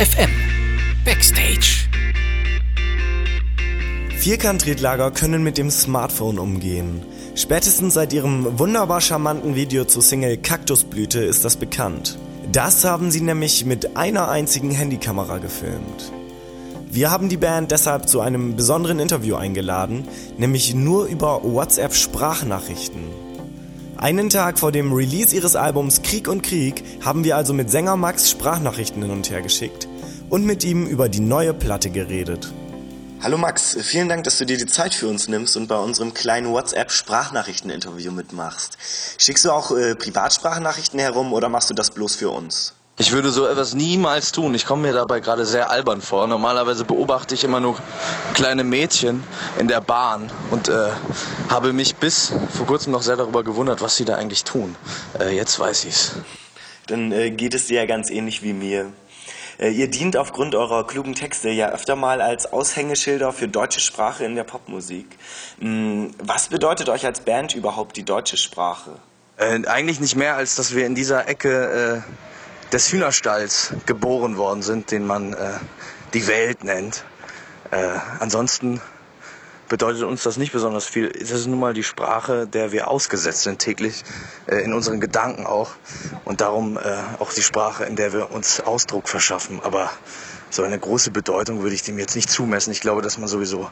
FM Backstage. Vierkant-Tretlager können mit dem Smartphone umgehen. Spätestens seit ihrem wunderbar charmanten Video zur Single Kaktusblüte ist das bekannt. Das haben sie nämlich mit einer einzigen Handykamera gefilmt. Wir haben die Band deshalb zu einem besonderen Interview eingeladen, nämlich nur über WhatsApp Sprachnachrichten. Einen Tag vor dem Release ihres Albums Krieg und Krieg haben wir also mit Sänger Max Sprachnachrichten hin und her geschickt und mit ihm über die neue Platte geredet. Hallo Max, vielen Dank, dass du dir die Zeit für uns nimmst und bei unserem kleinen WhatsApp-Sprachnachrichten-Interview mitmachst. Schickst du auch äh, Privatsprachnachrichten herum oder machst du das bloß für uns? Ich würde so etwas niemals tun. Ich komme mir dabei gerade sehr albern vor. Normalerweise beobachte ich immer nur kleine Mädchen in der Bahn und äh, habe mich bis vor kurzem noch sehr darüber gewundert, was sie da eigentlich tun. Äh, jetzt weiß ich's. Dann äh, geht es dir ja ganz ähnlich wie mir. Äh, ihr dient aufgrund eurer klugen Texte ja öfter mal als Aushängeschilder für deutsche Sprache in der Popmusik. Hm, was bedeutet euch als Band überhaupt die deutsche Sprache? Äh, eigentlich nicht mehr, als dass wir in dieser Ecke äh, des Hühnerstalls geboren worden sind, den man äh, die Welt nennt. Äh, ansonsten bedeutet uns das nicht besonders viel. Es ist nun mal die Sprache, der wir ausgesetzt sind täglich, äh, in unseren Gedanken auch. Und darum äh, auch die Sprache, in der wir uns Ausdruck verschaffen. Aber so eine große Bedeutung würde ich dem jetzt nicht zumessen. Ich glaube, dass man sowieso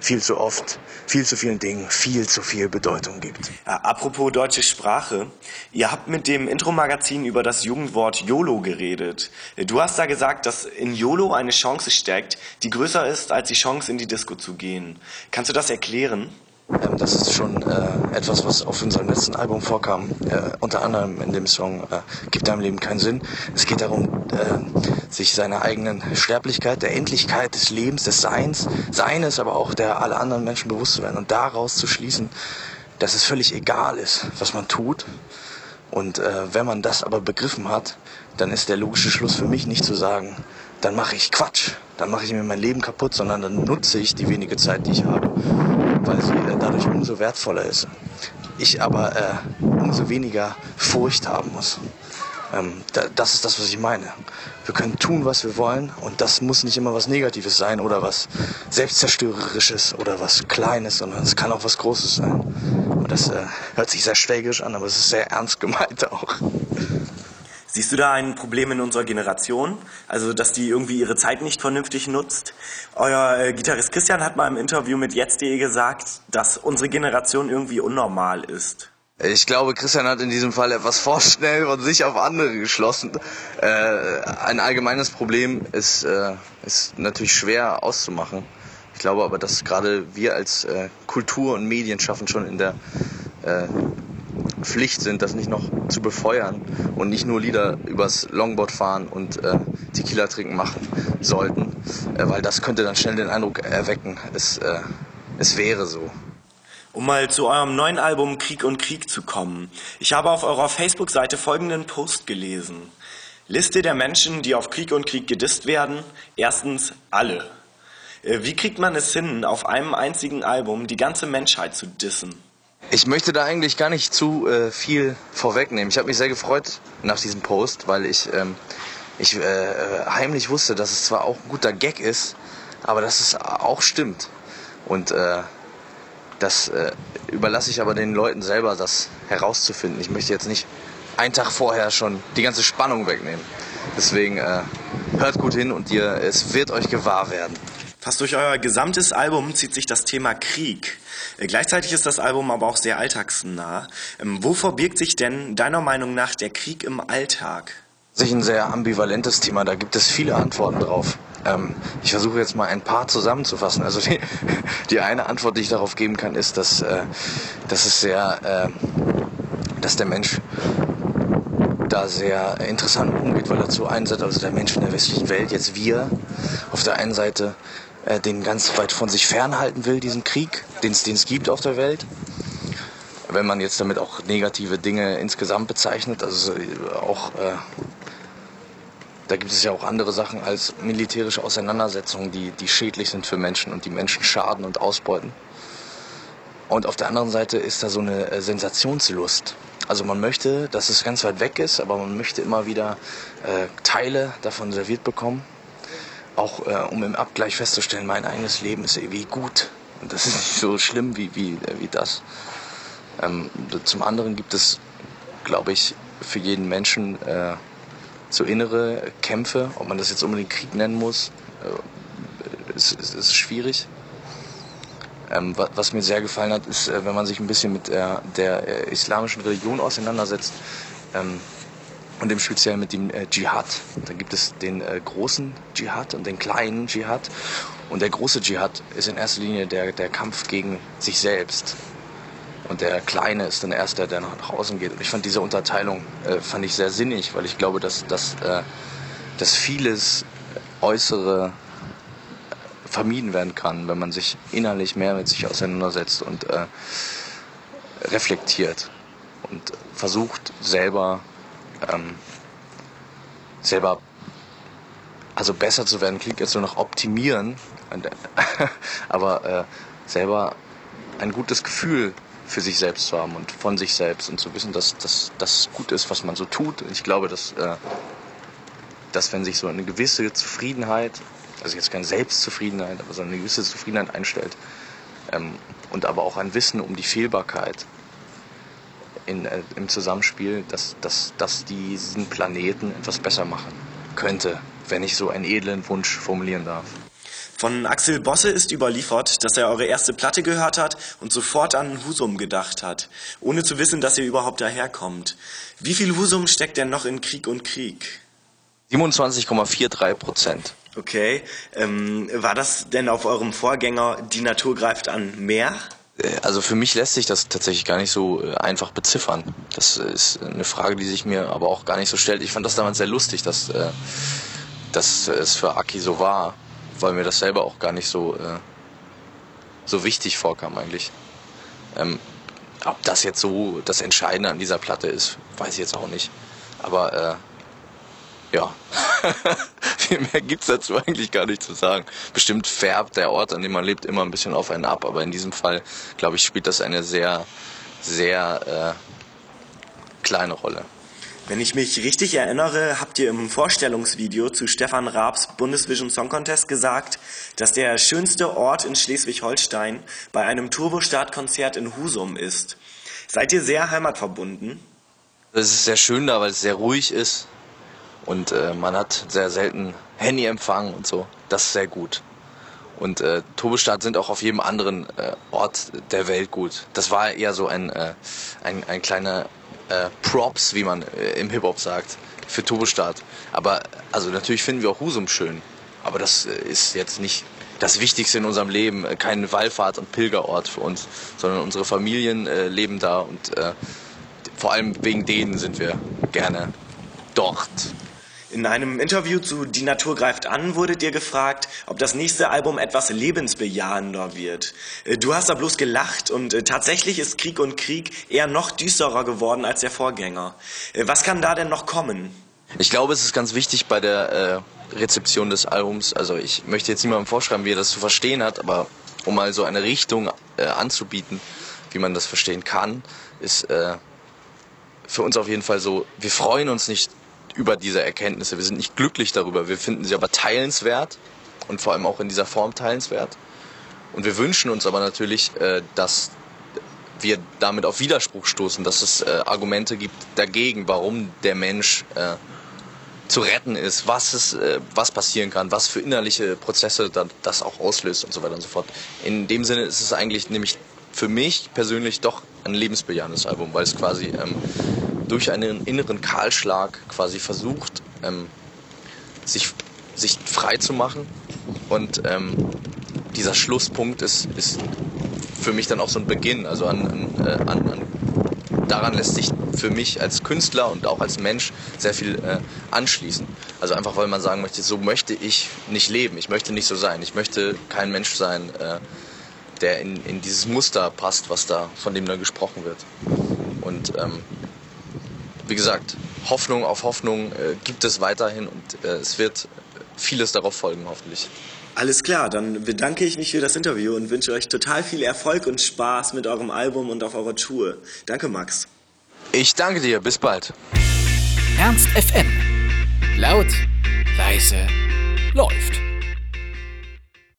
viel zu oft, viel zu vielen Dingen viel zu viel Bedeutung gibt. Apropos deutsche Sprache, ihr habt mit dem Intro-Magazin über das Jugendwort YOLO geredet. Du hast da gesagt, dass in YOLO eine Chance steckt, die größer ist, als die Chance in die Disco zu gehen. Kannst du das erklären? Ähm, das ist schon äh, etwas, was auf unserem letzten Album vorkam. Äh, unter anderem in dem Song äh, Gibt deinem Leben keinen Sinn. Es geht darum, äh, sich seiner eigenen Sterblichkeit, der Endlichkeit des Lebens, des Seins, seines, aber auch der aller anderen Menschen bewusst zu werden und daraus zu schließen, dass es völlig egal ist, was man tut. Und äh, wenn man das aber begriffen hat, dann ist der logische Schluss für mich nicht zu sagen, dann mache ich Quatsch, dann mache ich mir mein Leben kaputt, sondern dann nutze ich die wenige Zeit, die ich habe weil sie äh, dadurch umso wertvoller ist. Ich aber äh, umso weniger Furcht haben muss. Ähm, da, das ist das, was ich meine. Wir können tun, was wir wollen und das muss nicht immer was Negatives sein oder was Selbstzerstörerisches oder was Kleines, sondern es kann auch was Großes sein. Und das äh, hört sich sehr schwägisch an, aber es ist sehr ernst gemeint auch. Siehst du da ein Problem in unserer Generation? Also, dass die irgendwie ihre Zeit nicht vernünftig nutzt? Euer äh, Gitarrist Christian hat mal im Interview mit jetzt.de gesagt, dass unsere Generation irgendwie unnormal ist. Ich glaube, Christian hat in diesem Fall etwas vorschnell von sich auf andere geschlossen. Äh, ein allgemeines Problem ist, äh, ist natürlich schwer auszumachen. Ich glaube aber, dass gerade wir als äh, Kultur- und Medienschaffen schon in der äh, Pflicht sind, das nicht noch zu befeuern und nicht nur Lieder übers Longboard fahren und äh, Tequila trinken machen sollten, äh, weil das könnte dann schnell den Eindruck erwecken, es, äh, es wäre so. Um mal zu eurem neuen Album Krieg und Krieg zu kommen. Ich habe auf eurer Facebook-Seite folgenden Post gelesen. Liste der Menschen, die auf Krieg und Krieg gedisst werden. Erstens alle. Äh, wie kriegt man es hin, auf einem einzigen Album die ganze Menschheit zu dissen? Ich möchte da eigentlich gar nicht zu äh, viel vorwegnehmen. Ich habe mich sehr gefreut nach diesem Post, weil ich, ähm, ich äh, heimlich wusste, dass es zwar auch ein guter Gag ist, aber dass es auch stimmt. Und äh, das äh, überlasse ich aber den Leuten selber, das herauszufinden. Ich möchte jetzt nicht einen Tag vorher schon die ganze Spannung wegnehmen. Deswegen äh, hört gut hin und ihr, es wird euch gewahr werden. Fast durch euer gesamtes Album zieht sich das Thema Krieg. Äh, gleichzeitig ist das Album aber auch sehr alltagsnah. Ähm, wo verbirgt sich denn deiner Meinung nach der Krieg im Alltag? Sich ein sehr ambivalentes Thema, da gibt es viele Antworten drauf. Ähm, ich versuche jetzt mal ein paar zusammenzufassen. Also die, die, eine Antwort, die ich darauf geben kann, ist, dass, äh, dass es sehr, äh, dass der Mensch da sehr interessant umgeht, weil er zu einen also der Mensch in der westlichen Welt, jetzt wir, auf der einen Seite äh, den ganz weit von sich fernhalten will, diesen Krieg, den es gibt auf der Welt. Wenn man jetzt damit auch negative Dinge insgesamt bezeichnet, also auch äh, da gibt es ja auch andere Sachen als militärische Auseinandersetzungen, die, die schädlich sind für Menschen und die Menschen schaden und ausbeuten. Und auf der anderen Seite ist da so eine äh, Sensationslust. Also man möchte, dass es ganz weit weg ist, aber man möchte immer wieder äh, Teile davon serviert bekommen auch äh, um im Abgleich festzustellen, mein eigenes Leben ist irgendwie gut. Und das ist nicht so schlimm wie, wie, äh, wie das. Ähm, zum anderen gibt es, glaube ich, für jeden Menschen äh, so innere Kämpfe, ob man das jetzt unbedingt Krieg nennen muss, äh, ist, ist, ist schwierig. Ähm, was mir sehr gefallen hat, ist, äh, wenn man sich ein bisschen mit der, der äh, islamischen Religion auseinandersetzt ähm, und im Speziellen mit dem äh, Dschihad. Da gibt es den äh, großen Dschihad und den kleinen Dschihad. Und der große Dschihad ist in erster Linie der, der Kampf gegen sich selbst. Und der Kleine ist dann erst der, der nach außen geht. Und ich fand diese Unterteilung äh, fand ich sehr sinnig, weil ich glaube, dass, dass, äh, dass vieles Äußere vermieden werden kann, wenn man sich innerlich mehr mit sich auseinandersetzt und äh, reflektiert und versucht selber ähm, selber also besser zu werden klingt jetzt nur noch optimieren, aber äh, selber ein gutes Gefühl für sich selbst zu haben und von sich selbst und zu wissen, dass das gut ist, was man so tut. Ich glaube, dass, äh, dass wenn sich so eine gewisse Zufriedenheit, also jetzt keine Selbstzufriedenheit, aber so eine gewisse Zufriedenheit einstellt ähm, und aber auch ein Wissen um die Fehlbarkeit in, äh, im Zusammenspiel, dass, dass, dass diesen Planeten etwas besser machen könnte, wenn ich so einen edlen Wunsch formulieren darf. Von Axel Bosse ist überliefert, dass er eure erste Platte gehört hat und sofort an Husum gedacht hat, ohne zu wissen, dass ihr überhaupt daherkommt. Wie viel Husum steckt denn noch in Krieg und Krieg? 27,43 Prozent. Okay. Ähm, war das denn auf eurem Vorgänger Die Natur greift an mehr? Äh, also für mich lässt sich das tatsächlich gar nicht so äh, einfach beziffern. Das ist eine Frage, die sich mir aber auch gar nicht so stellt. Ich fand das damals sehr lustig, dass, äh, dass es für Aki so war weil mir das selber auch gar nicht so, äh, so wichtig vorkam eigentlich. Ähm, ob das jetzt so das Entscheidende an dieser Platte ist, weiß ich jetzt auch nicht. Aber äh, ja, viel mehr gibt es dazu eigentlich gar nicht zu sagen. Bestimmt färbt der Ort, an dem man lebt, immer ein bisschen auf einen ab, aber in diesem Fall, glaube ich, spielt das eine sehr, sehr äh, kleine Rolle. Wenn ich mich richtig erinnere, habt ihr im Vorstellungsvideo zu Stefan Raabs Bundesvision Song Contest gesagt, dass der schönste Ort in Schleswig-Holstein bei einem Turbostart-Konzert in Husum ist. Seid ihr sehr heimatverbunden? Es ist sehr schön da, weil es sehr ruhig ist und äh, man hat sehr selten Handyempfang und so. Das ist sehr gut. Und äh, Turbostart sind auch auf jedem anderen äh, Ort der Welt gut. Das war eher so ein, äh, ein, ein kleiner äh, Props, wie man äh, im Hip-Hop sagt, für Turbostart. Aber also natürlich finden wir auch Husum schön. Aber das äh, ist jetzt nicht das Wichtigste in unserem Leben. Äh, kein Wallfahrt- und Pilgerort für uns, sondern unsere Familien äh, leben da und äh, vor allem wegen denen sind wir gerne dort. In einem Interview zu Die Natur greift an wurde dir gefragt, ob das nächste Album etwas lebensbejahender wird. Äh, du hast da bloß gelacht und äh, tatsächlich ist Krieg und Krieg eher noch düsterer geworden als der Vorgänger. Äh, was kann da denn noch kommen? Ich glaube, es ist ganz wichtig bei der äh, Rezeption des Albums. Also ich möchte jetzt niemandem vorschreiben, wie er das zu verstehen hat, aber um mal so eine Richtung äh, anzubieten, wie man das verstehen kann, ist äh, für uns auf jeden Fall so, wir freuen uns nicht über diese Erkenntnisse. Wir sind nicht glücklich darüber. Wir finden sie aber teilenswert und vor allem auch in dieser Form teilenswert. Und wir wünschen uns aber natürlich, äh, dass wir damit auf Widerspruch stoßen, dass es äh, Argumente gibt dagegen, warum der Mensch äh, zu retten ist, was es, was passieren kann, was für innerliche Prozesse das auch auslöst und so weiter und so fort. In dem Sinne ist es eigentlich nämlich für mich persönlich doch ein lebensbejahendes Album, weil es quasi ähm, durch einen inneren Kahlschlag quasi versucht, ähm, sich, sich frei zu machen. Und ähm, dieser Schlusspunkt ist, ist für mich dann auch so ein Beginn. Also an, äh, an, an, daran lässt sich für mich als Künstler und auch als Mensch sehr viel äh, anschließen. Also einfach, weil man sagen möchte, so möchte ich nicht leben. Ich möchte nicht so sein. Ich möchte kein Mensch sein, äh, der in, in dieses Muster passt, was da, von dem da gesprochen wird. Und ähm, wie gesagt, Hoffnung auf Hoffnung äh, gibt es weiterhin und äh, es wird vieles darauf folgen, hoffentlich. Alles klar, dann bedanke ich mich für das Interview und wünsche euch total viel Erfolg und Spaß mit eurem Album und auf eurer Tour. Danke, Max. Ich danke dir, bis bald. Ernst FM. Laut, leise, läuft.